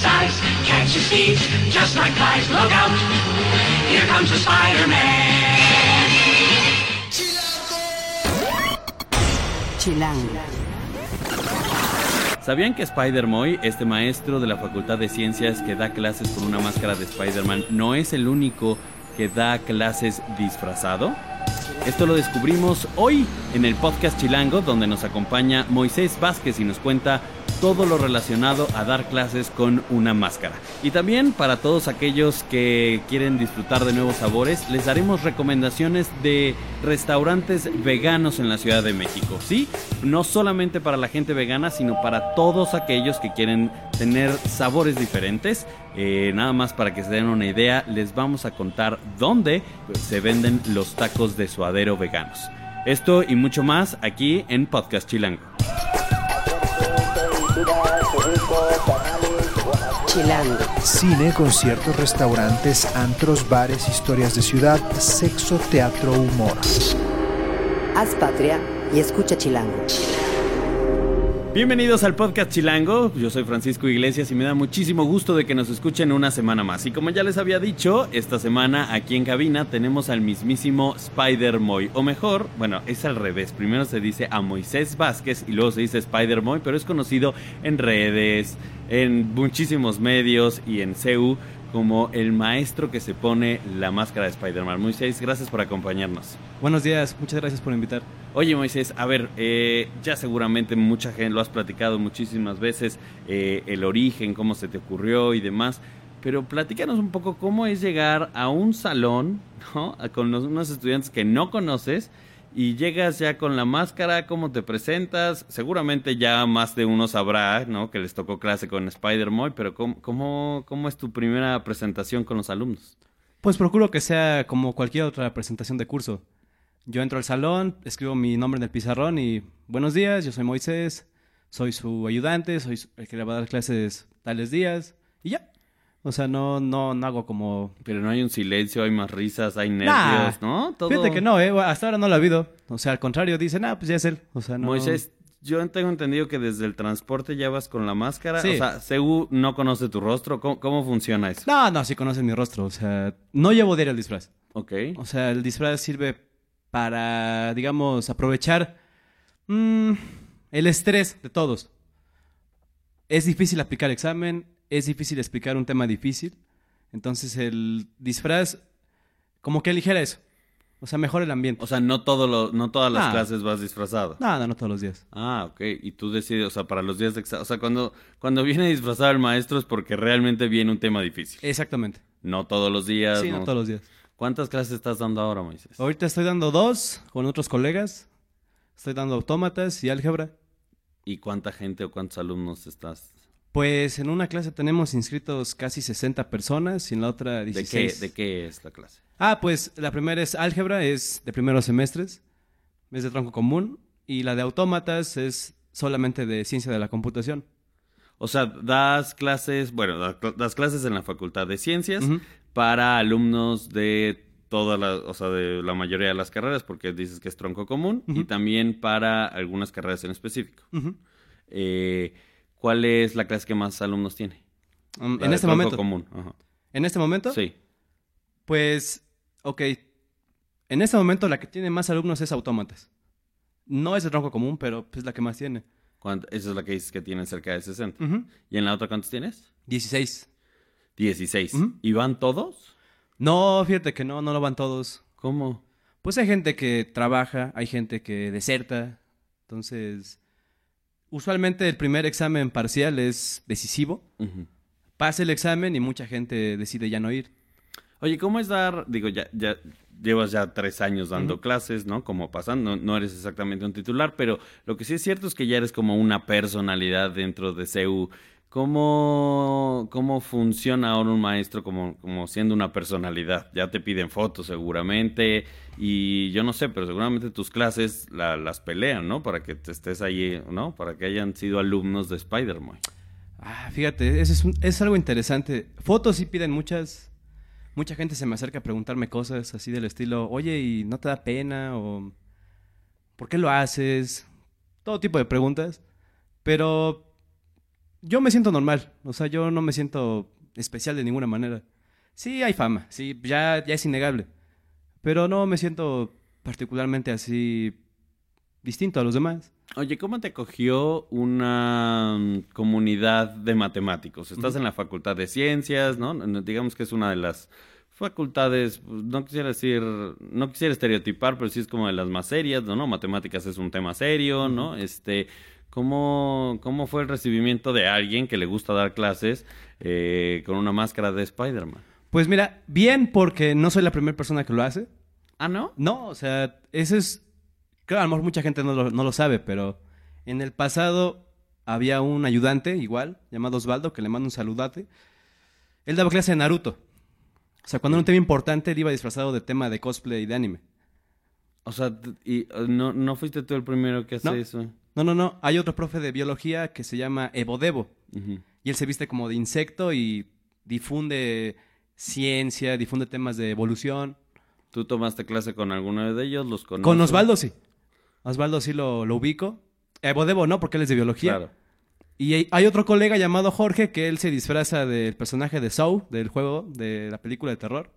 spins a web any size. Catches thieves just like flies. Look out! Here comes the Spider-Man. Chilango. ¿Sabían que Spider-Moy, este maestro de la Facultad de Ciencias que da clases con una máscara de Spider-Man, no es el único que da clases disfrazado? Esto lo descubrimos hoy en el podcast Chilango, donde nos acompaña Moisés Vázquez y nos cuenta todo lo relacionado a dar clases con una máscara. Y también para todos aquellos que quieren disfrutar de nuevos sabores, les daremos recomendaciones de restaurantes veganos en la Ciudad de México. Sí, no solamente para la gente vegana, sino para todos aquellos que quieren tener sabores diferentes. Eh, nada más para que se den una idea, les vamos a contar dónde se venden los tacos de suadero veganos. Esto y mucho más aquí en Podcast Chilango. Cine, conciertos, restaurantes, antros, bares, historias de ciudad, sexo, teatro, humor. Haz patria y escucha Chilango. Bienvenidos al podcast Chilango, yo soy Francisco Iglesias y me da muchísimo gusto de que nos escuchen una semana más. Y como ya les había dicho, esta semana aquí en cabina tenemos al mismísimo Spider-Moy, o mejor, bueno, es al revés, primero se dice a Moisés Vázquez y luego se dice Spider-Moy, pero es conocido en redes, en muchísimos medios y en CEU como el maestro que se pone la máscara de Spider-Man. Moisés, gracias por acompañarnos. Buenos días, muchas gracias por invitar. Oye Moisés, a ver, eh, ya seguramente mucha gente lo has platicado muchísimas veces, eh, el origen, cómo se te ocurrió y demás, pero platícanos un poco cómo es llegar a un salón, ¿no? Con los- unos estudiantes que no conoces y llegas ya con la máscara, cómo te presentas, seguramente ya más de uno sabrá, ¿no? Que les tocó clase con Spider-Man, pero ¿cómo, cómo, ¿cómo es tu primera presentación con los alumnos? Pues procuro que sea como cualquier otra presentación de curso. Yo entro al salón, escribo mi nombre en el pizarrón y buenos días, yo soy Moisés, soy su ayudante, soy el que le va a dar clases tales días y ya. O sea, no, no, no hago como... Pero no hay un silencio, hay más risas, hay nervios, ¿no? Todo... Fíjate que no, eh, hasta ahora no lo ha habido. O sea, al contrario, dicen, ah, pues ya es él. O sea, no... Moisés, yo tengo entendido que desde el transporte ya vas con la máscara. Sí. O sea, Segu no conoce tu rostro. ¿Cómo, cómo funciona eso? No, no, sí conocen mi rostro. O sea, no llevo diario el disfraz. Ok. O sea, el disfraz sirve para, digamos, aprovechar mm, el estrés de todos. Es difícil aplicar examen, es difícil explicar un tema difícil. Entonces el disfraz como que aligera eso. O sea, mejora el ambiente. O sea, no, todo lo, no todas las No. clases vas disfrazado. no, no, no todos los días. Ah, ok. Y tú decides, o sea, para los días de. O sea, cuando, cuando viene disfrazado el maestro es porque realmente viene un tema difícil. Exactamente. No todos los días. Sí, no todos los días. ¿Cuántas clases estás dando ahora, Moisés? Ahorita estoy dando dos con otros colegas. Estoy dando autómatas y álgebra. ¿Y cuánta gente o cuántos alumnos estás? Pues en una clase tenemos inscritos casi 60 personas y en la otra ¿De 16. qué, ¿De qué es la clase? Ah, pues la primera es álgebra, es de primeros semestres, es de tronco común, y la de autómatas es solamente de ciencia de la computación. O sea, das clases, bueno, da- das clases en la Facultad de Ciencias para alumnos de todas las, o sea, de la mayoría de las carreras, porque dices que es tronco común, y también para algunas carreras en específico. Eh, ¿Cuál es la clase que más alumnos tiene? Um, en este momento. común. Ajá. En este momento, Sí. pues, ok. En este momento la que tiene más alumnos es autómatas. No es de tronco común, pero es la que más tiene. ¿Cuánto- Esa es la que dices que tienen cerca de 60. Ujú. ¿Y en la otra cuántos tienes? 16. 16. Ujú. ¿Y van todos? No, fíjate que no, no lo van todos. ¿Cómo? Pues hay gente que trabaja, hay gente que deserta. Entonces, usualmente el primer examen parcial es decisivo. Pasa el examen y mucha gente decide ya no ir. Oye, ¿cómo es dar, digo, ya, ya llevas ya tres años dando clases, ¿no? Como pasan, no, no eres exactamente un titular, pero lo que sí es cierto es que ya eres como una personalidad dentro de CEU. ¿Cómo, cómo funciona ahora un maestro como, como siendo una personalidad? Ya te piden fotos seguramente y yo no sé, pero seguramente tus clases la- las pelean, ¿no? Para que te estés ahí, ¿no? Para que hayan sido alumnos de Spider-Man. Ah, fíjate, eso es, es algo interesante. Fotos sí piden muchas. Mucha gente se me acerca a preguntarme cosas así del estilo, oye, ¿y no te da pena? O ¿por qué lo haces? Todo tipo de preguntas. Pero Yo me siento normal, o sea, yo no me siento especial de ninguna manera. Sí, hay fama, sí, ya, ya es innegable. Pero no me siento particularmente así distinto a los demás. Oye, ¿cómo te cogió una mm, comunidad de matemáticos? Estás en la Facultad de Ciencias, ¿no? Digamos que es una de las facultades, pues, no quisiera decir, no quisiera estereotipar, pero sí es como de las más serias, ¿no? ¿no? Matemáticas es un tema serio, ¿no? Este, ¿cómo, cómo fue el recibimiento de alguien que le gusta dar clases eh, con una máscara de Spider-Man? Pues mira, bien porque no soy la primera persona que lo hace. Ah, ¿no? No, o sea, eso es... Claro, a lo mejor mucha gente no lo, no lo sabe, pero en el pasado había un ayudante igual, llamado Osvaldo, que le mando un saludate. Él daba clase de Naruto. O sea, cuando era un tema importante, él iba disfrazado de tema de cosplay y de anime. O sea, y, uh, no, no fuiste tú el primero que hace No. eso. No, no, no. Hay otro profe de biología que se llama Evodebo. Ujú. Y él se viste como de insecto y difunde ciencia, difunde temas de evolución. ¿Tú tomaste clase con alguno de ellos? ¿Los conoces? Con Osvaldo sí. Osvaldo sí lo, lo ubico. Evodebo no, porque él es de biología. Claro. Y hay- hay otro colega llamado Jorge que él se disfraza del personaje de Saw, del juego, de la película de terror.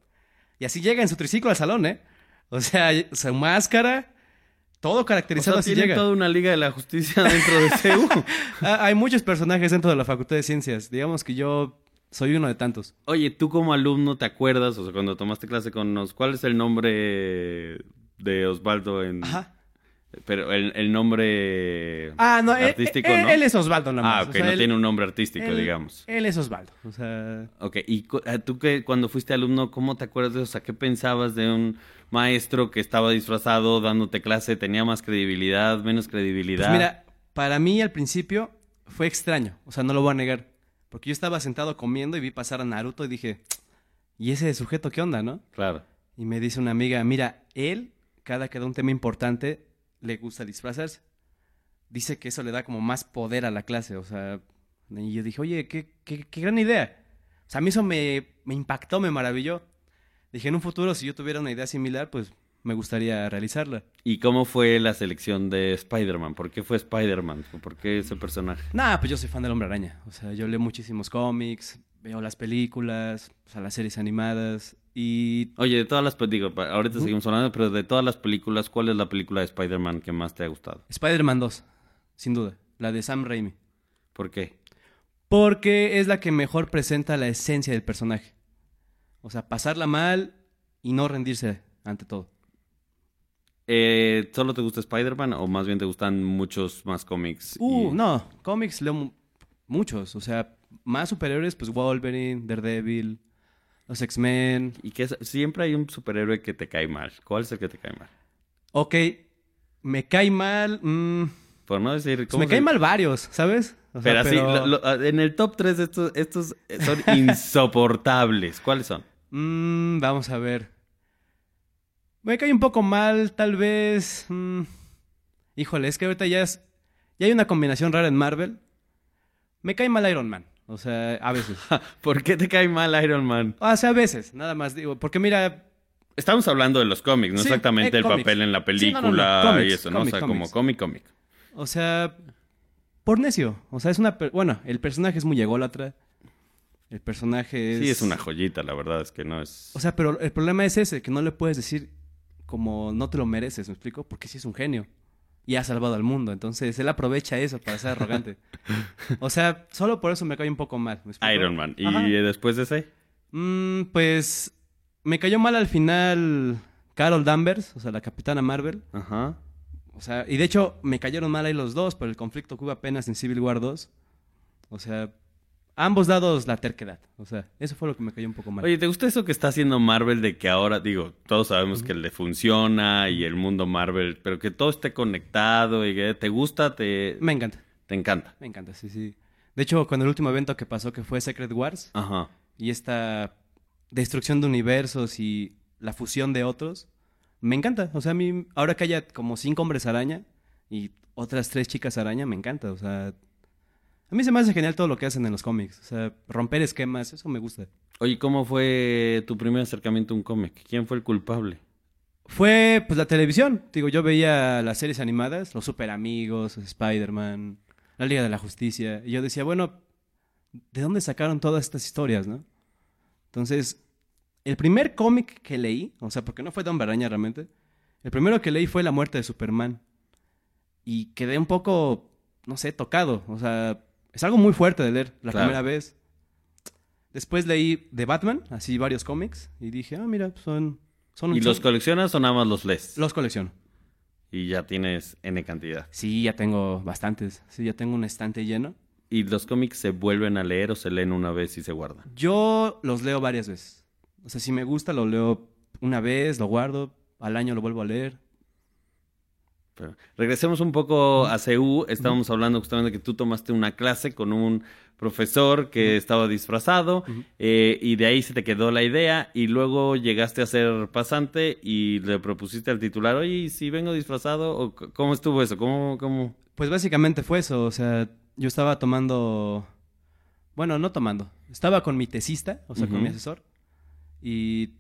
Y así llega en su triciclo al salón, ¿eh? O sea, su máscara, todo O caracterizado sea, así llega. toda una liga de la justicia dentro de CEU. Ah, hay muchos personajes dentro de la Facultad de Ciencias. Digamos que yo soy uno de tantos. Oye, tú como alumno te acuerdas, o sea, cuando tomaste clase con nos, ¿cuál es el nombre de Osvaldo en Ajá. Pero el, el nombre Ah, no, él, artístico, él- ¿no? él es Osvaldo nada más. ah, O ok, sea, no él- tiene un nombre artístico, él- digamos. Él es Osvaldo. O sea, Ok, y ah, tú que cuando fuiste alumno, ¿cómo te acuerdas de eso? O sea, ¿qué pensabas de un maestro que estaba disfrazado dándote clase? ¿Tenía más credibilidad, menos credibilidad? Pues mira, para mí al principio fue extraño, o sea, no lo voy a negar. Porque yo estaba sentado comiendo y vi pasar a Naruto y dije, ¿y ese sujeto qué onda, no? Claro. Y me dice una amiga, mira, él, cada que da un tema importante, le gusta disfrazarse. Dice que eso le da como más poder a la clase, o sea, y yo dije, oye, qué, qué, qué gran idea. O sea, a mí eso me, me impactó, me maravilló. Dije, en un futuro, si yo tuviera una idea similar, pues me gustaría realizarla. ¿Y cómo fue la selección de Spider-Man? ¿Por qué fue Spider-Man? ¿Por qué ese personaje? Nah, pues yo soy fan del Hombre Araña. O sea, yo leo muchísimos cómics, veo las películas, o sea, las series animadas y... Oye, de todas las digo, ahorita seguimos hablando, pero de todas las películas, ¿cuál es la película de Spider-Man que más te ha gustado? Spider-Man 2, sin duda, la de Sam Raimi. ¿Por qué? Porque es la que mejor presenta la esencia del personaje. O sea, pasarla mal y no rendirse ante todo. Eh, ¿Solo te gusta Spider-Man o más bien te gustan muchos más cómics? Uh, y- no, cómics leo mu- muchos. O sea, más superiores, pues Wolverine, Daredevil, los X-Men. Y que siempre hay un superhéroe que te cae mal. ¿Cuál es el que te cae mal? Ok, me cae mal... mm, Por no decir... pues ¿cómo me se- caen mal varios, ¿sabes? O sea, Pero así, lo- lo- en el top 3 estos, estos son insoportables. ¿Cuáles son? Mm, vamos a ver. Me cae un poco mal, tal vez. mm, híjole, es que ahorita ya es. Ya hay una combinación rara en Marvel. Me cae mal Iron Man. O sea, a veces. ¿Por qué te cae mal Iron Man? O sea, a veces, nada más digo. Porque mira. Estamos hablando de los cómics, no Sí, exactamente eh, el cómics. papel en la Sí, película no, no, no, cómics, y eso, ¿no? o sea, como cómic, cómic. O sea. Por necio. O sea, es una. per- Bueno, el personaje es muy ególatra. El personaje es. Sí, es una joyita, la verdad es que no es... O sea, pero el problema es ese, que no le puedes decir como no te lo mereces, ¿me explico? Porque sí es un genio. Y ha salvado al mundo. Entonces, él aprovecha eso para ser arrogante. o sea, solo por eso me cae un poco mal. Iron Man. ¿Y Ajá. eh, después de ese? Mm, pues me cayó mal al final Carol Danvers, o sea, la capitana Marvel. Ajá. O sea, y de hecho me cayeron mal ahí los dos por el conflicto que hubo apenas en Civil War 2. O sea, ambos dados la terquedad. O sea, eso fue lo que me cayó un poco mal. Oye, ¿te gusta eso que está haciendo Marvel de que ahora, digo, todos sabemos que le funciona y el mundo Marvel, pero que todo esté conectado y que te gusta, te, Me encanta. te encanta? Me encanta, sí, sí. De hecho, con el último evento que pasó, que fue Secret Wars, Ajá. y esta destrucción de universos y la fusión de otros, me encanta. O sea, a mí, ahora que haya como cinco hombres araña y otras tres chicas araña, me encanta. O sea, a mí se me hace genial todo lo que hacen en los cómics. O sea, romper esquemas, eso me gusta. Oye, ¿cómo fue tu primer acercamiento a un cómic? ¿Quién fue el culpable? Fue, pues, la televisión. Digo, yo veía las series animadas, los Super Amigos, Spider-Man, la Liga de la Justicia. Y yo decía, bueno, ¿de dónde sacaron todas estas historias, no? Entonces, el primer cómic que leí, o sea, porque no fue Don Baraña realmente, el primero que leí fue La muerte de Superman. Y quedé un poco, no sé, tocado. O sea, es algo muy fuerte de leer la Claro. primera vez. Después leí de Batman, así varios cómics, y dije, ah, mira, son... son ¿Y los coleccionas o nada más los lees? los colecciono. Y ya tienes N cantidad. Sí, ya tengo bastantes. Sí, ya tengo un estante lleno. ¿Y los cómics se vuelven a leer o se leen una vez y se guardan? Yo los leo varias veces. O sea, si me gusta, lo leo una vez, lo guardo, al año lo vuelvo a leer. Pero regresemos un poco a CEU. Estábamos hablando justamente de que tú tomaste una clase con un profesor que estaba disfrazado eh, y de ahí se te quedó la idea y luego llegaste a ser pasante y le propusiste al titular, oye, ¿y si vengo disfrazado? ¿O ¿Cómo estuvo eso? ¿Cómo, cómo? Pues básicamente fue eso. O sea, yo estaba tomando. Bueno, no tomando. Estaba con mi tesista, o sea, con mi asesor. Y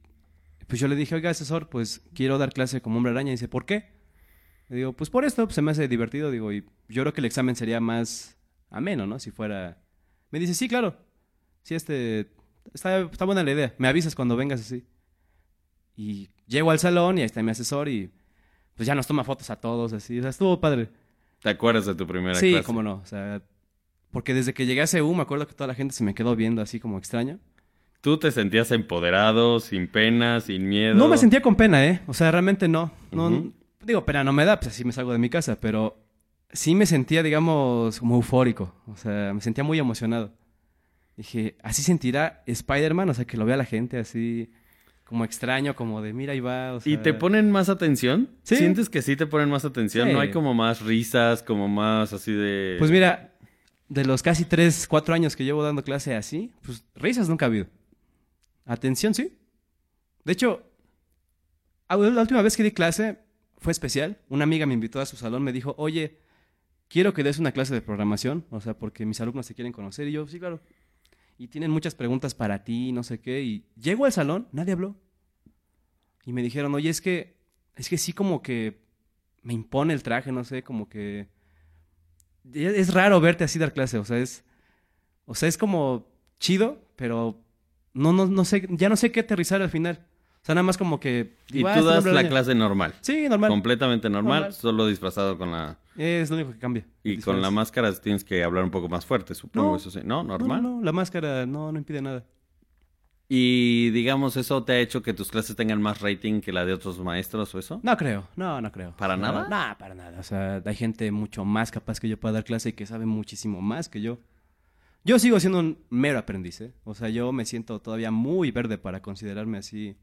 pues yo le dije, oiga, asesor, pues quiero dar clase como hombre araña. Y dice, ¿por qué? Le digo, pues por esto, pues, se me hace divertido. Digo, y yo creo que el examen sería más ameno, ¿no? Si fuera. Me dice, sí, claro. Sí, este. Está, está buena la idea. Me avisas cuando vengas así. Y llego al salón y ahí está mi asesor y pues ya nos toma fotos a todos así. O sea, estuvo padre. ¿Te acuerdas de tu primera Sí, clase? cómo no. O sea, porque desde que llegué a CEU me acuerdo que toda la gente se me quedó viendo así como extraño. ¿Tú te sentías empoderado, sin pena, sin miedo? No me sentía con pena, ¿eh? O sea, realmente no. no Ujú. Digo, pena no me da, pues así me salgo de mi casa, pero sí me sentía, digamos, como eufórico. O sea, me sentía muy emocionado. Dije, así sentirá Spider-Man, o sea, que lo vea la gente así como extraño, como de mira, ahí va. O sea, ¿Y te ponen más atención? Sí. ¿Sientes que sí te ponen más atención? Sí. ¿No hay como más risas, como más así de...? Pues mira, de los casi 3, 4 años que llevo dando clase así, pues risas nunca ha habido. Atención, sí. De hecho, la última vez que di clase fue especial. Una amiga me invitó a su salón, me dijo, oye, quiero que des una clase de programación, o sea, porque mis alumnos se quieren conocer. Y yo, sí, claro. Y tienen muchas preguntas para ti, no sé qué. Y llego al salón, nadie habló. Y me dijeron, oye, es que, es que sí como que me impone el traje, no sé, como que... Es es raro verte así dar clase, o sea, es... O sea, es como chido, pero no, no, no sé, ya no sé qué aterrizar al final. O sea, nada más como que... Y digo, "Ah, tú das la araña". clase normal. Sí, normal. Completamente normal, Normal. solo disfrazado con la... Es lo único que cambia. Y con la máscara tienes que hablar un poco más fuerte, supongo, No. eso sí. ¿No? No, ¿Normal? No, no, la máscara no, no impide nada. Y digamos, ¿eso te ha hecho que tus clases tengan más rating que la de otros maestros o eso? No creo, no, no creo. ¿Para O sea, nada? No, para nada. O sea, hay gente mucho más capaz que yo para dar clase y que sabe muchísimo más que yo. Yo sigo siendo un mero aprendiz, ¿eh? O sea, yo me siento todavía muy verde para considerarme así,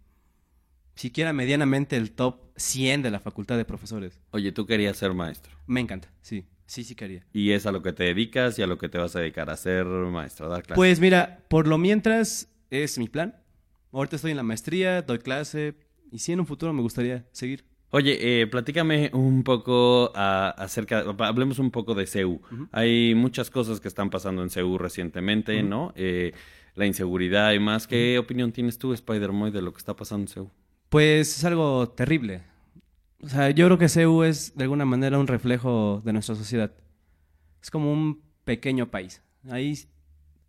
siquiera medianamente el top 100 de la facultad de profesores. Oye, tú querías ser maestro. Me encanta, sí, sí, sí quería. Y es a lo que te dedicas y a lo que te vas a dedicar a ser maestro, a dar clases. Pues mira, por lo mientras es mi plan. Ahorita estoy en la maestría, doy clase y sí, en un futuro me gustaría seguir. Oye, eh, platícame un poco acerca, hablemos un poco de CEU. Hay muchas cosas que están pasando en CEU recientemente, ¿no? Eh, la inseguridad y más. ¿Qué opinión tienes tú, Spider-Man, de lo que está pasando en CEU? Pues es algo terrible. O sea, yo creo que CEU es de alguna manera un reflejo de nuestra sociedad. Es como un pequeño país. Ahí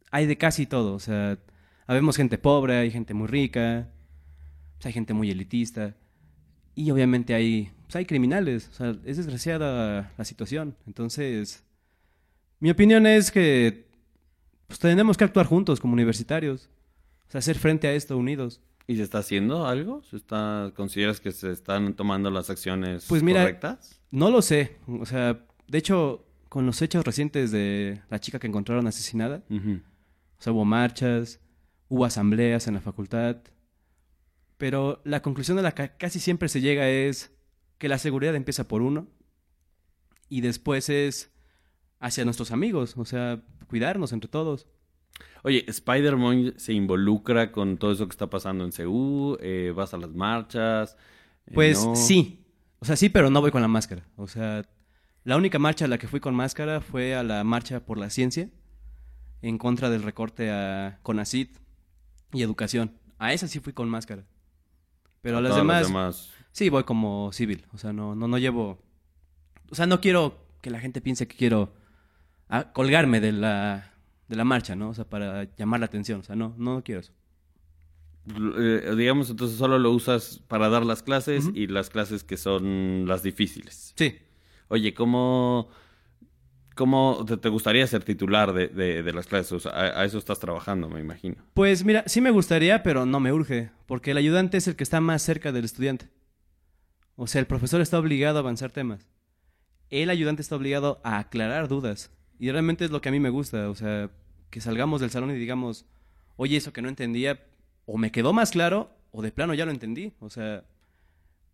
hay de casi todo. O sea, habemos gente pobre, hay gente muy rica, pues hay gente muy elitista. Y obviamente hay, pues hay criminales. O sea, es desgraciada la situación. Entonces, mi opinión es que pues, tenemos que actuar juntos como universitarios. O sea, hacer frente a esto unidos. ¿Y se está haciendo algo? ¿Se está, ¿Consideras que se están tomando las acciones Pues mira, correctas? No lo sé. O sea, de hecho, con los hechos recientes de la chica que encontraron asesinada, Ujú. o sea, hubo marchas, hubo asambleas en la facultad, pero la conclusión a la que casi siempre se llega es que la seguridad empieza por uno y después es hacia nuestros amigos, o sea, cuidarnos entre todos. Oye, Spider-Man se involucra con todo eso que está pasando en CEU, eh, vas a las marchas. eh, Pues no. sí, o sea, sí, pero no voy con la máscara. O sea, la única marcha a la que fui con máscara fue a la marcha por la ciencia, en contra del recorte a CONACIT y educación. A esa sí fui con máscara. Pero a las Todas demás, sí voy como civil. O sea, no, no, no llevo. O sea, no quiero que la gente piense que quiero ah, colgarme de la, de la marcha, ¿no? O sea, para llamar la atención. O sea, no, no quiero eso. Eh, digamos, entonces solo lo usas para dar las clases y las clases que son las difíciles. Sí. Oye, ¿cómo, cómo te, te gustaría ser titular de, de- de las clases? O sea, a, a eso estás trabajando, me imagino. Pues mira, sí me gustaría, pero no me urge, porque el ayudante es el que está más cerca del estudiante. O sea, el profesor está obligado a avanzar temas. El ayudante está obligado a aclarar dudas. Y realmente es lo que a mí me gusta, o sea, que salgamos del salón y digamos, oye, eso que no entendía, o me quedó más claro, o de plano ya lo entendí. O sea,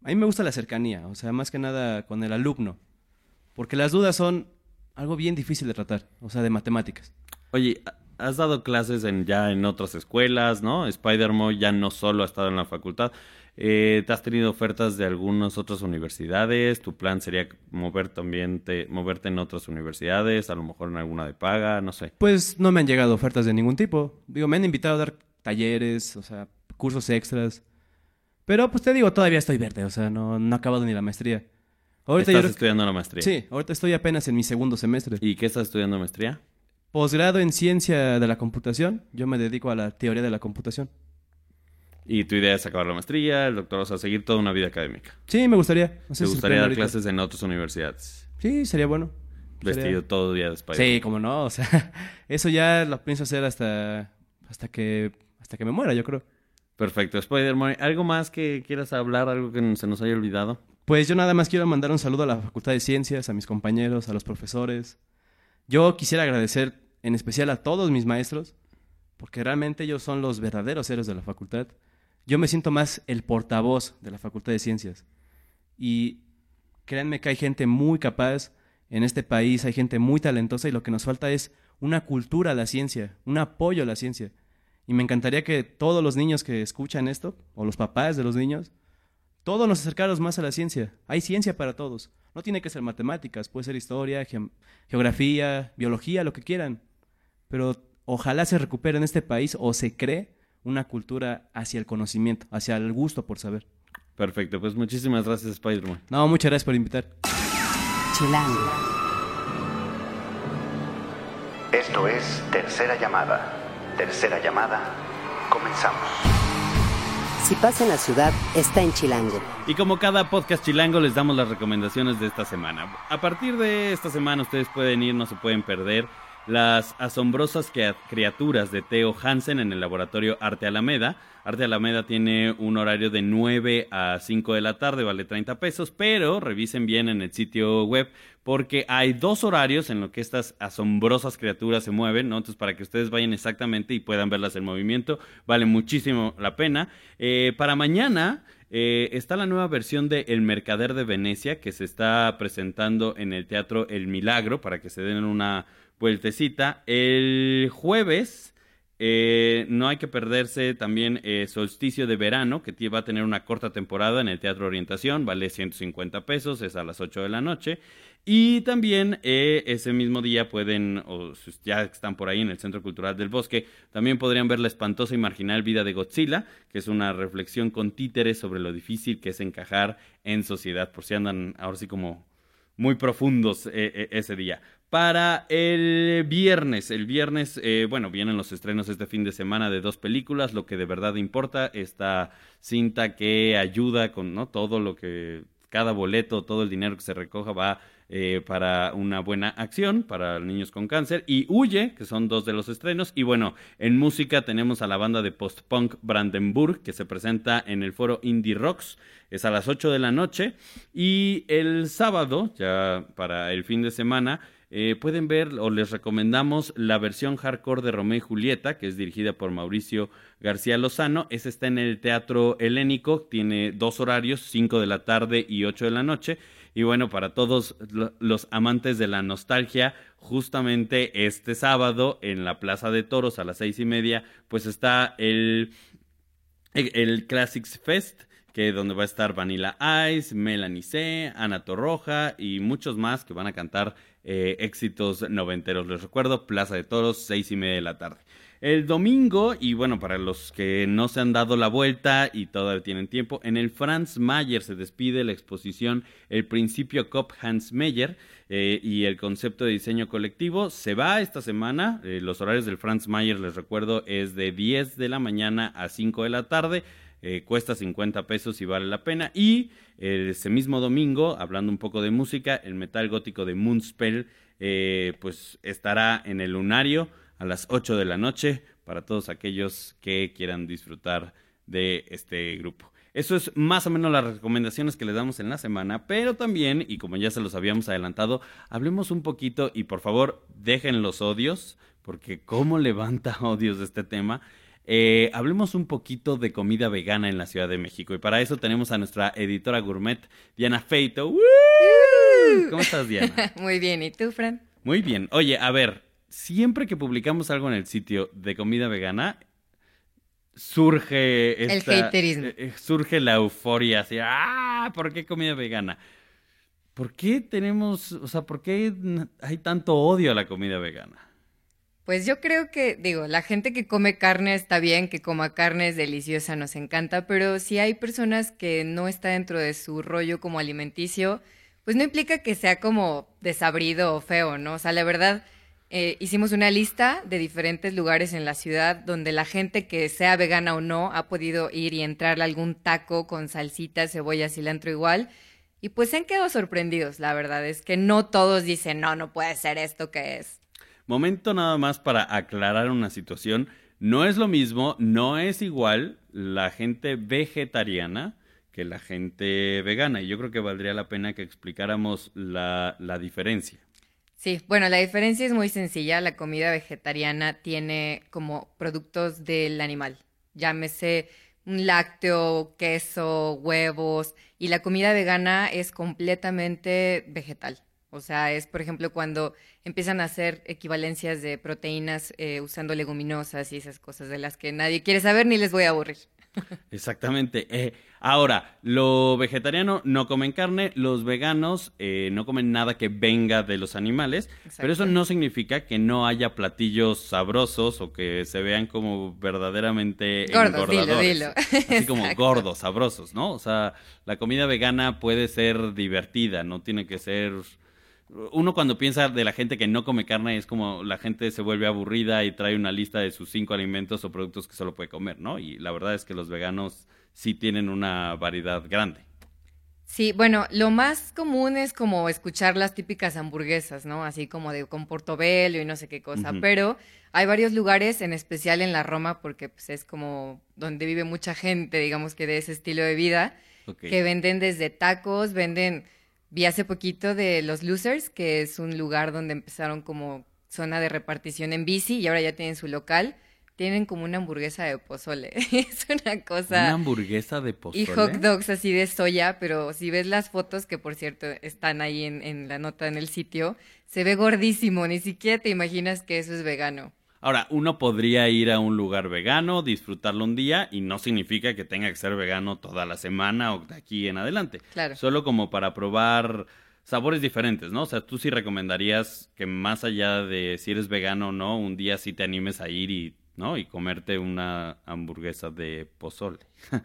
a mí me gusta la cercanía, o sea, más que nada con el alumno. Porque las dudas son algo bien difícil de tratar, o sea, de matemáticas. Oye, has dado clases en, ya en otras escuelas, ¿no? Spider-Man ya no solo ha estado en la facultad. Eh, ¿Te has tenido ofertas de algunas otras universidades? ¿Tu plan sería mover también te- moverte en otras universidades? A lo mejor en alguna de paga, no sé. Pues no me han llegado ofertas de ningún tipo. Digo, me han invitado a dar talleres, o sea, cursos extras. Pero pues te digo, todavía estoy verde, o sea, no, no he acabado ni la maestría. Ahorita ¿Estás yo- estudiando la maestría? Sí, ahorita estoy apenas en mi segundo semestre. ¿Y qué estás estudiando maestría? Posgrado en ciencia de la computación. Yo me dedico a la teoría de la computación. Y tu idea es acabar la maestría, el doctor, o sea, seguir toda una vida académica. Sí, me gustaría. No sé ¿Te si gustaría dar ahorita. clases en otras universidades? Sí, sería bueno. Vestido Sería- todo día de spider Sí, como no, o sea, eso ya lo pienso hacer hasta hasta que hasta que me muera, yo creo. Perfecto. Spider-Man, ¿algo más que quieras hablar? ¿Algo que se nos haya olvidado? Pues yo nada más quiero mandar un saludo a la Facultad de Ciencias, a mis compañeros, a los profesores. Yo quisiera agradecer en especial a todos mis maestros, porque realmente ellos son los verdaderos héroes de la facultad. Yo me siento más el portavoz de la Facultad de Ciencias. Y créanme que hay gente muy capaz en este país, hay gente muy talentosa y lo que nos falta es una cultura a la ciencia, un apoyo a la ciencia. Y me encantaría que todos los niños que escuchan esto, o los papás de los niños, todos nos acercáramos más a la ciencia. Hay ciencia para todos. No tiene que ser matemáticas, puede ser historia, geografía, biología, lo que quieran. Pero ojalá se recupere en este país o se cree una cultura hacia el conocimiento, hacia el gusto por saber. Perfecto. Pues muchísimas gracias, Spider-Man. No, muchas gracias por invitar. Chilango. Esto es Tercera Llamada. Tercera Llamada. Comenzamos. Si pasa en la ciudad, está en Chilango. Y como cada podcast chilango, les damos las recomendaciones de esta semana. A partir de esta semana, ustedes pueden ir, no se pueden perder, las asombrosas criaturas de Theo Hansen en el laboratorio Arte Alameda. Arte Alameda tiene un horario de 9 a 5 de la tarde, vale 30 pesos, pero revisen bien en el sitio web porque hay dos horarios en los que estas asombrosas criaturas se mueven, ¿no? Entonces, para que ustedes vayan exactamente y puedan verlas en movimiento, vale muchísimo la pena. Eh, para mañana eh, está la nueva versión de El Mercader de Venecia que se está presentando en el Teatro El Milagro para que se den una vueltecita. El jueves eh, no hay que perderse también eh, Solsticio de Verano, que va a tener una corta temporada en el Teatro Orientación, vale 150 pesos, es a las 8 de la noche. Y también eh, ese mismo día pueden, o ya están por ahí en el Centro Cultural del Bosque, también podrían ver la espantosa y marginal vida de Godzilla, que es una reflexión con títeres sobre lo difícil que es encajar en sociedad, por si andan ahora sí como muy profundos ese día. Para el viernes, el viernes, eh, bueno, vienen los estrenos este fin de semana de dos películas, lo que de verdad importa, esta cinta que ayuda con ¿no? todo lo que, cada boleto, todo el dinero que se recoja va eh, para una buena acción para niños con cáncer y Huye, que son dos de los estrenos. Y bueno, en música tenemos a la banda de post-punk Brandenburg, que se presenta en el foro Indie Rocks, es a las 8 de la noche. Y el sábado, ya para el fin de semana, eh, pueden ver o les recomendamos la versión hardcore de Romeo y Julieta, que es dirigida por Mauricio García Lozano. Ese está en el Teatro Helénico, tiene dos horarios, 5 de la tarde y 8 de la noche. Y bueno, para todos lo- los amantes de la nostalgia, justamente este sábado en la Plaza de Toros a las seis y media, pues está el, el Classics Fest, que donde va a estar Vanilla Ice, Melanie C, Ana Torroja y muchos más que van a cantar eh, éxitos noventeros. Les recuerdo, Plaza de Toros, seis y media de la tarde. El domingo, y bueno, para los que no se han dado la vuelta y todavía tienen tiempo, en el Franz Mayer se despide la exposición El principio Kopf Hans Mayer eh, y el concepto de diseño colectivo. Se va esta semana. eh, los horarios del Franz Mayer, les recuerdo, es de 10 de la mañana a 5 de la tarde. Eh, cuesta 50 pesos y vale la pena. Y eh, ese mismo domingo, hablando un poco de música, el metal gótico de Moonspell, eh, pues estará en el lunario a las 8 de la noche para todos aquellos que quieran disfrutar de este grupo. Eso es más o menos las recomendaciones que les damos en la semana, pero también, y como ya se los habíamos adelantado, hablemos un poquito y por favor dejen los odios, porque cómo levanta odios este tema. Eh, hablemos un poquito de comida vegana en la Ciudad de México y para eso tenemos a nuestra editora gourmet, Diana Feito. ¡Woo! ¿Cómo estás, Diana? Muy bien, ¿y tú, Fran? Muy bien. Oye, a ver, siempre que publicamos algo en el sitio de comida vegana, surge El haterismo. eh, eh, surge la euforia, así, ah, ¿por qué comida vegana? ¿Por qué tenemos, o sea, por qué hay tanto odio a la comida vegana? Pues yo creo que, digo, la gente que come carne está bien, que coma carne es deliciosa, nos encanta, pero si hay personas que no está dentro de su rollo como alimenticio, pues no implica que sea como desabrido o feo, ¿no? O sea, la verdad, eh, hicimos una lista de diferentes lugares en la ciudad donde la gente que sea vegana o no ha podido ir y entrarle algún taco con salsita, cebolla, cilantro igual. Y pues se han quedado sorprendidos, la verdad, es que no todos dicen, no, no puede ser esto que es. Momento nada más para aclarar una situación. No es lo mismo, no es igual la gente vegetariana que la gente vegana. Y yo creo que valdría la pena que explicáramos la, diferencia. Sí, bueno, la diferencia es muy sencilla. La comida vegetariana tiene como productos del animal. Llámese un lácteo, queso, huevos. Y la comida vegana es completamente vegetal. O sea, es, por ejemplo, cuando empiezan a hacer equivalencias de proteínas eh, usando leguminosas y esas cosas de las que nadie quiere saber ni les voy a aburrir. Exactamente. Eh, ahora, lo vegetariano no comen carne, los veganos eh, no comen nada que venga de los animales, pero eso no significa que no haya platillos sabrosos o que se vean como verdaderamente Gordos, dilo, engordadores. dilo. Así como Exacto. gordos, sabrosos, ¿no? O sea, la comida vegana puede ser divertida, no tiene que ser... Uno cuando piensa de la gente que no come carne es como la gente se vuelve aburrida y trae una lista de sus cinco alimentos o productos que solo puede comer, ¿no? Y la verdad es que los veganos sí tienen una variedad grande. Sí, bueno, lo más común es como escuchar las típicas hamburguesas, ¿no? Así como de con portobello y no sé qué cosa, pero hay varios lugares, en especial en la Roma, porque pues, es como donde vive mucha gente, digamos que de ese estilo de vida, que venden desde tacos, venden, vi hace poquito de Los Losers, que es un lugar donde empezaron como zona de repartición en bici y ahora ya tienen su local, tienen como una hamburguesa de pozole, es una cosa... Una hamburguesa de pozole. Y hot dogs así de soya, pero si ves las fotos, que por cierto están ahí en, en la nota en el sitio, se ve gordísimo, ni siquiera te imaginas que eso es vegano. Ahora, uno podría ir a un lugar vegano, disfrutarlo un día y no significa que tenga que ser vegano toda la semana o de aquí en adelante. Claro. Solo como para probar sabores diferentes, ¿no? O sea, tú sí recomendarías que más allá de si eres vegano o no, un día sí te animes a ir y, ¿no? Y comerte una hamburguesa de pozole.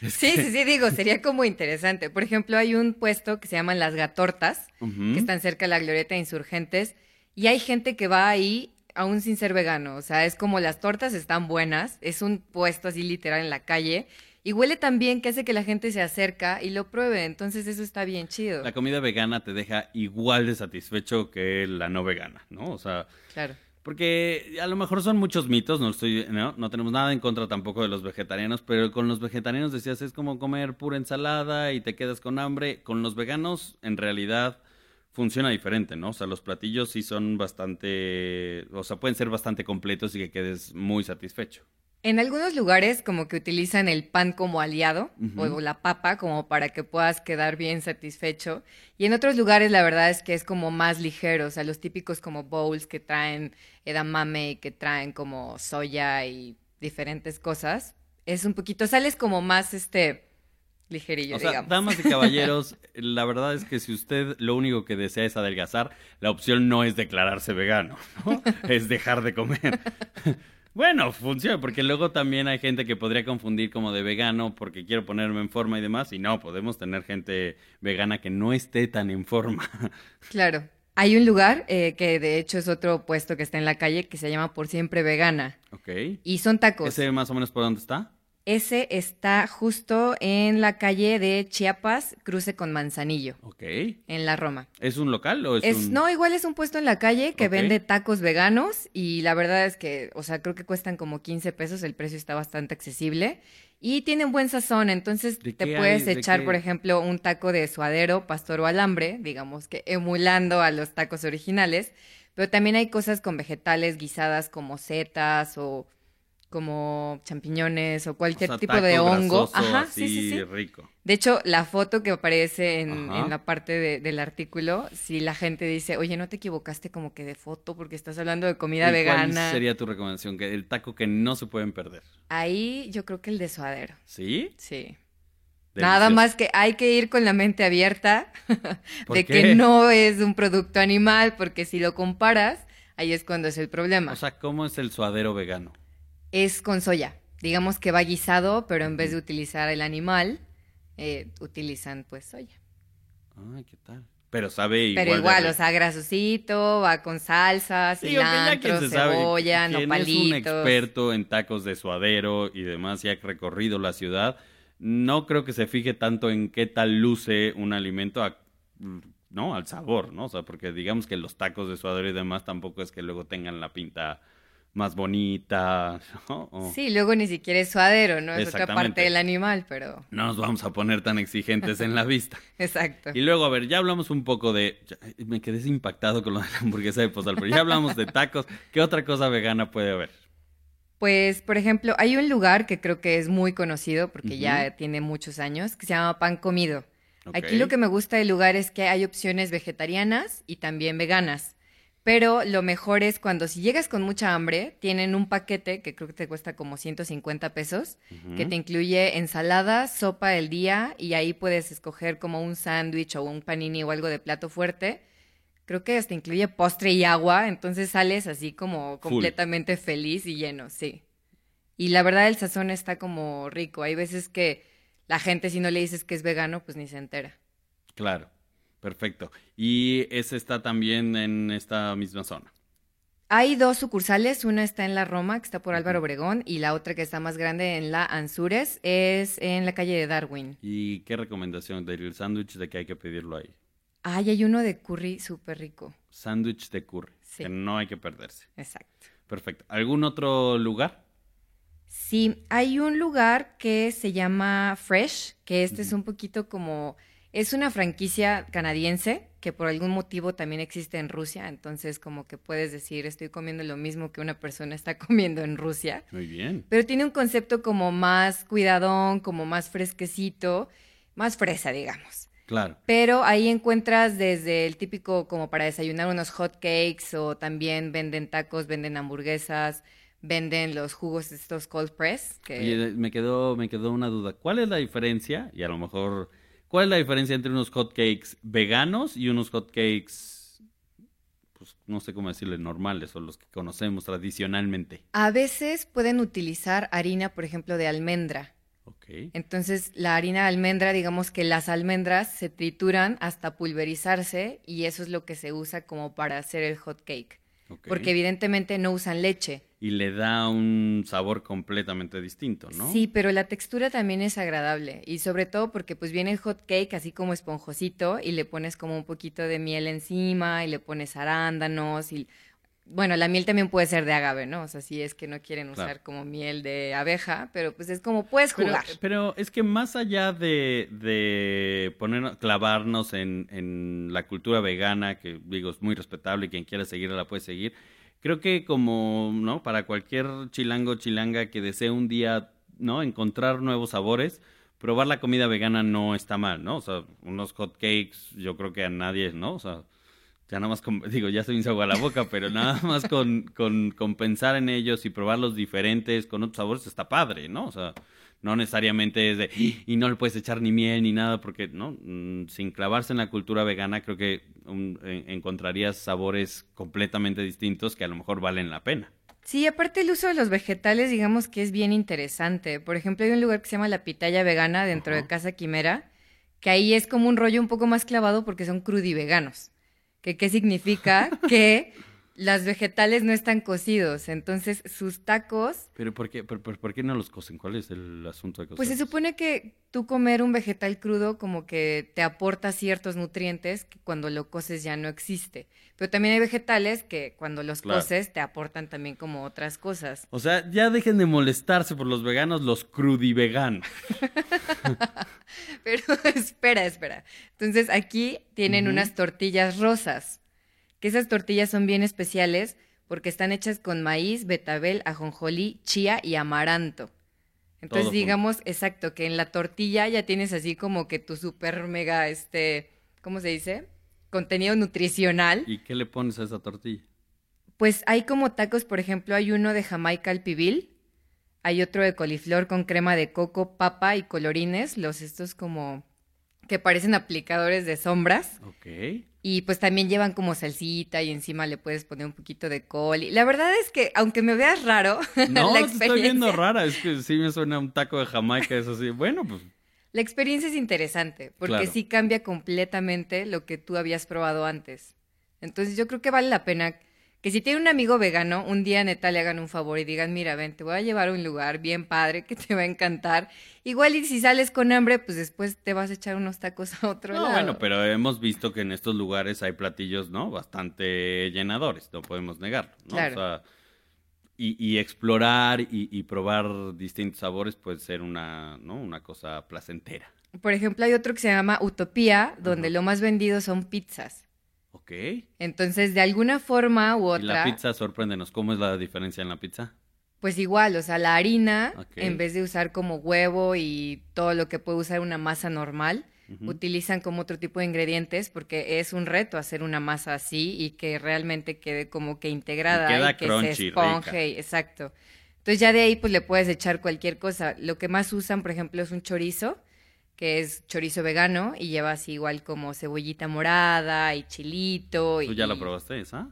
Sí, sí, sí, digo, sería como interesante. Por ejemplo, hay un puesto que se llaman Las Gatortas, que están cerca de la Glorieta de Insurgentes, y hay gente que va ahí aún sin ser vegano. O sea, es como las tortas están buenas, es un puesto así literal en la calle, y huele tan bien que hace que la gente se acerca y lo pruebe. Entonces eso está bien chido. La comida vegana te deja igual de satisfecho que la no vegana, ¿no? O sea, Claro. Porque a lo mejor son muchos mitos, no estoy, no, no tenemos nada en contra tampoco de los vegetarianos, pero con los vegetarianos decías es como comer pura ensalada y te quedas con hambre. Con los veganos, en realidad, funciona diferente, ¿no? O sea, los platillos sí son bastante, o sea, pueden ser bastante completos y que quedes muy satisfecho. En algunos lugares como que utilizan el pan como aliado o la papa como para que puedas quedar bien satisfecho. Y en otros lugares la verdad es que es como más ligero, o sea, los típicos como bowls que traen edamame y que traen como soya y diferentes cosas. Es un poquito, sales como más este ligerillo, O sea, digamos. damas y caballeros, la verdad es que si usted lo único que desea es adelgazar, la opción no es declararse vegano, ¿no? es dejar de comer. Bueno, funciona, porque luego también hay gente que podría confundir como de vegano porque quiero ponerme en forma y demás, y no, podemos tener gente vegana que no esté tan en forma. Claro. Hay un lugar eh, que de hecho es otro puesto que está en la calle que se llama Por Siempre Vegana. Ok. Y son tacos. ¿Ese más o menos por dónde está? Ese está justo en la calle de Chiapas, cruce con Manzanillo, Ok. en la Roma. ¿Es un local o es, Es, un...? no, igual es un puesto en la calle que vende tacos veganos y la verdad es que, o sea, creo que cuestan como 15 pesos, el precio está bastante accesible y tienen buen sazón, entonces ¿De te puedes echar, por ejemplo, un taco de suadero, pastor o alambre, digamos que emulando a los tacos originales, pero también hay cosas con vegetales guisadas como setas o como champiñones o cualquier O sea, tipo de hongo. grasoso, Ajá, sí, sí, sí. rico. De hecho, la foto que aparece en, la parte de- del artículo, si la gente dice, oye, no te equivocaste como que de foto porque estás hablando de comida ¿Y vegana. ¿Cuál sería tu recomendación? Que el taco que no se pueden perder. Ahí yo creo que el de suadero, ¿Sí? sí. Nada más que hay que ir con la mente abierta ¿Por de qué? que no es un producto animal, porque si lo comparas, ahí es cuando es el problema. O sea, ¿cómo es el suadero vegano? Es con soya. Digamos que va guisado, pero en vez de utilizar el animal, eh, utilizan pues soya. Ay, ¿qué tal? Pero sabe igual. Pero igual, o sea, grasosito, va con salsas, ya cilantro, se sabe, cebolla, quien es un nopalitos. experto en tacos de suadero y demás y ha recorrido la ciudad, no creo que se fije tanto en qué tal luce un alimento, a- no, al sabor, ¿no? O sea, porque digamos que los tacos de suadero y demás tampoco es que luego tengan la pinta más bonita, ¿no? O- Sí, luego ni siquiera es suadero, ¿no? Es otra parte del animal, pero No nos vamos a poner tan exigentes en la vista. exacto. Y luego, a ver, ya hablamos un poco de... me quedé impactado con lo de la hamburguesa de postal, pero ya hablamos de tacos. ¿Qué otra cosa vegana puede haber? Pues, por ejemplo, hay un lugar que creo que es muy conocido porque ya tiene muchos años, que se llama Pan Comido. Aquí lo que me gusta del lugar es que hay opciones vegetarianas y también veganas. Pero lo mejor es cuando si llegas con mucha hambre, tienen un paquete que creo que te cuesta como 150 pesos, que te incluye ensalada, sopa del día y ahí puedes escoger como un sándwich o un panini o algo de plato fuerte. Creo que hasta incluye postre y agua, entonces sales así como Full. completamente feliz y lleno, sí. Y la verdad el sazón está como rico. Hay veces que la gente si no le dices que es vegano, pues ni se entera. Claro, perfecto. Y ese está también en esta misma zona. Hay dos sucursales, una está en la Roma, que está por Álvaro Obregón, y la otra que está más grande en la Anzures, es en la calle de Darwin. ¿Y qué recomendación del sándwich de que hay que pedirlo ahí? Ay, hay uno de curry súper rico. Sándwich de curry, Sí. que no hay que perderse. Exacto. Perfecto. ¿Algún otro lugar? Sí, hay un lugar que se llama Fresh, que este es un poquito como, es una franquicia canadiense que por algún motivo también existe en Rusia, entonces como que puedes decir, estoy comiendo lo mismo que una persona está comiendo en Rusia. Muy bien. Pero tiene un concepto como más cuidadón, como más fresquecito, más fresa, digamos. Claro. Pero ahí encuentras desde el típico como para desayunar unos hot cakes o también venden tacos, venden hamburguesas, venden los jugos estos cold press. Que... Oye, me quedó, me quedó una duda. ¿Cuál es la diferencia? Y a lo mejor, ¿cuál es la diferencia entre unos hotcakes veganos y unos hotcakes, pues no sé cómo decirle, normales o los que conocemos tradicionalmente? A veces pueden utilizar harina, por ejemplo, de almendra. Entonces, la harina de almendra, digamos que las almendras se trituran hasta pulverizarse y eso es lo que se usa como para hacer el hot cake. Porque evidentemente no usan leche. Y le da un sabor completamente distinto, ¿no? Sí, pero la textura también es agradable y sobre todo porque pues viene el hot cake así como esponjosito y le pones como un poquito de miel encima y le pones arándanos y bueno, la miel también puede ser de agave, ¿no? O sea, si es que no quieren usar Claro. como miel de abeja, pero pues es como puedes Pero, jugar. pero es que más allá de, de poner, clavarnos en, en la cultura vegana, que digo es muy respetable y quien quiera seguirla la puede seguir, creo que como, ¿no? Para cualquier chilango chilanga que desee un día, ¿no? Encontrar nuevos sabores, probar la comida vegana no está mal, ¿no? O sea, unos hot cakes, yo creo que a nadie, ¿no? O sea, Ya nada más, con- digo, ya soy un agua a la boca, pero nada más con, con, con pensar en ellos y probarlos diferentes, con otros sabores, está padre, ¿no? O sea, no necesariamente es de, y no le puedes echar ni miel ni nada, porque, ¿no? Mm, Sin clavarse en la cultura vegana, creo que en- encontrarías sabores completamente distintos que a lo mejor valen la pena. Sí, aparte el uso de los vegetales, digamos que es bien interesante. Por ejemplo, hay un lugar que se llama La Pitaya Vegana dentro de Casa Quimera, que ahí es como un rollo un poco más clavado porque son crudiveganos. ¿Que qué significa? que las vegetales no están cocidos, entonces sus tacos Pero ¿por qué, por, por- por qué no los cocen? ¿Cuál es el asunto de Pues se cocerlos? supone que tú comer un vegetal crudo como que te aporta ciertos nutrientes que cuando lo coces ya no existe. Pero también hay vegetales que cuando los Claro. coces te aportan también como otras cosas. O sea, ya dejen de molestarse por los veganos, los crudiveganos. Pero espera, espera. Entonces aquí tienen unas tortillas rosas, que esas tortillas son bien especiales porque están hechas con maíz, betabel, ajonjolí, chía y amaranto. Entonces Todo junto. digamos, exacto, que en la tortilla ya tienes así como que tu super mega, este, ¿cómo se dice? Contenido nutricional. ¿Y qué le pones a esa tortilla? Pues hay como tacos, por ejemplo, hay uno de Jamaica al pibil, hay otro de coliflor con crema de coco, papa y colorines, los estos como que parecen aplicadores de sombras. Ok. Y pues también llevan como salsita y encima le puedes poner un poquito de col. Y la verdad es que, aunque me veas raro, No, la te estoy viendo experiencia, rara. Es que sí me suena un taco de Jamaica. Es así. Bueno, pues la experiencia es interesante, porque Claro. sí cambia completamente lo que tú habías probado antes. Entonces yo creo que vale la pena que si tiene un amigo vegano, un día neta le hagan un favor y digan, mira, ven, te voy a llevar a un lugar bien padre que te va a encantar. Igual y si sales con hambre, pues después te vas a echar unos tacos a otro No, lado. bueno, pero hemos visto que en estos lugares hay platillos, ¿no? Bastante llenadores, no podemos negarlo, ¿no? Claro. O sea, y, y explorar y, y probar distintos sabores puede ser una, ¿no? Una cosa placentera. Por ejemplo, hay otro que se llama Utopía, donde lo más vendido son pizzas. ¿Ok? Entonces, de alguna forma u Y la otra, pizza, sorpréndenos. ¿Cómo es la diferencia en la pizza? pues igual, o sea, la harina, en vez de usar como huevo y todo lo que puede usar una masa normal, utilizan como otro tipo de ingredientes porque es un reto hacer una masa así y que realmente quede como que integrada Y y, queda que crunchy, se esponje, exacto. Entonces ya de ahí pues le puedes echar cualquier cosa. Lo que más usan, por ejemplo, es un chorizo, que es chorizo vegano y lleva así igual como cebollita morada y chilito. ¿Tú y... ya la probaste esa?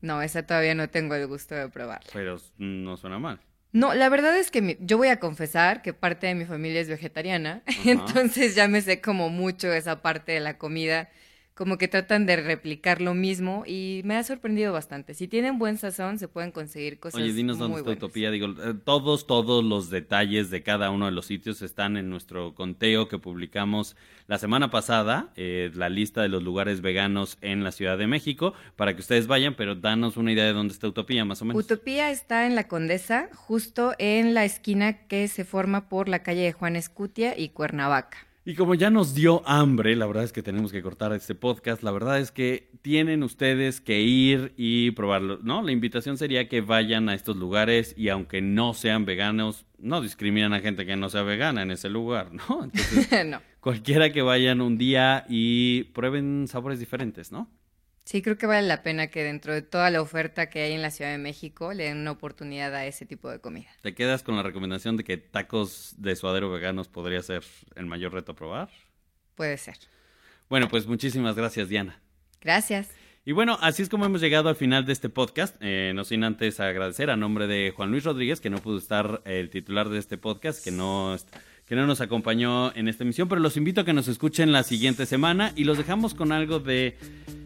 No, esa todavía no tengo el gusto de probarla. Pero no suena mal. No, la verdad es que mi- yo voy a confesar que parte de mi familia es vegetariana, entonces ya me sé como mucho esa parte de la comida, como que tratan de replicar lo mismo y me ha sorprendido bastante. Si tienen buen sazón, se pueden conseguir cosas Oye, dinos dónde está. Utopía. Digo, eh, todos, todos los detalles de cada uno de los sitios están en nuestro conteo que publicamos la semana pasada, eh, la lista de los lugares veganos en la Ciudad de México, para que ustedes vayan, pero danos una idea de dónde está Utopía, más o menos. Utopía está en la Condesa, justo en la esquina que se forma por la calle de Juan Escutia y Cuernavaca. Y como ya nos dio hambre, la verdad es que tenemos que cortar este podcast. La verdad es que tienen ustedes que ir y probarlo, ¿no? La invitación sería que vayan a estos lugares y aunque no sean veganos, no discriminan a gente que no sea vegana en ese lugar, ¿no? Entonces, no. cualquiera que vayan un día y prueben sabores diferentes, ¿no? Sí, creo que vale la pena que dentro de toda la oferta que hay en la Ciudad de México le den una oportunidad a ese tipo de comida. ¿Te quedas con la recomendación de que tacos de suadero veganos podría ser el mayor reto a probar? Puede ser. Bueno, pues muchísimas gracias, Diana. Gracias. Y bueno, así es como hemos llegado al final de este podcast. Eh, no sin antes agradecer a nombre de Juan Luis Rodríguez, que no pudo estar el titular de este podcast, que no, que no nos acompañó en esta emisión, pero los invito a que nos escuchen la siguiente semana y los dejamos con algo de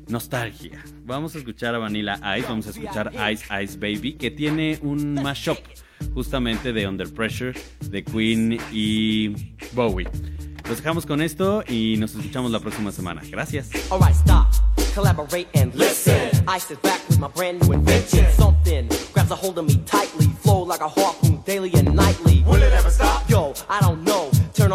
nostalgia. Vamos a escuchar a Vanilla Ice, vamos a escuchar Ice Ice Baby, que tiene un mashup justamente de Under Pressure, de Queen y Bowie. Los dejamos con esto y nos escuchamos la próxima semana. Gracias. Alright, stop, collaborate and listen. Ice is back with my brand new invention. Something grabs a hold of me tightly, flow like a harpoon daily and nightly. Will it ever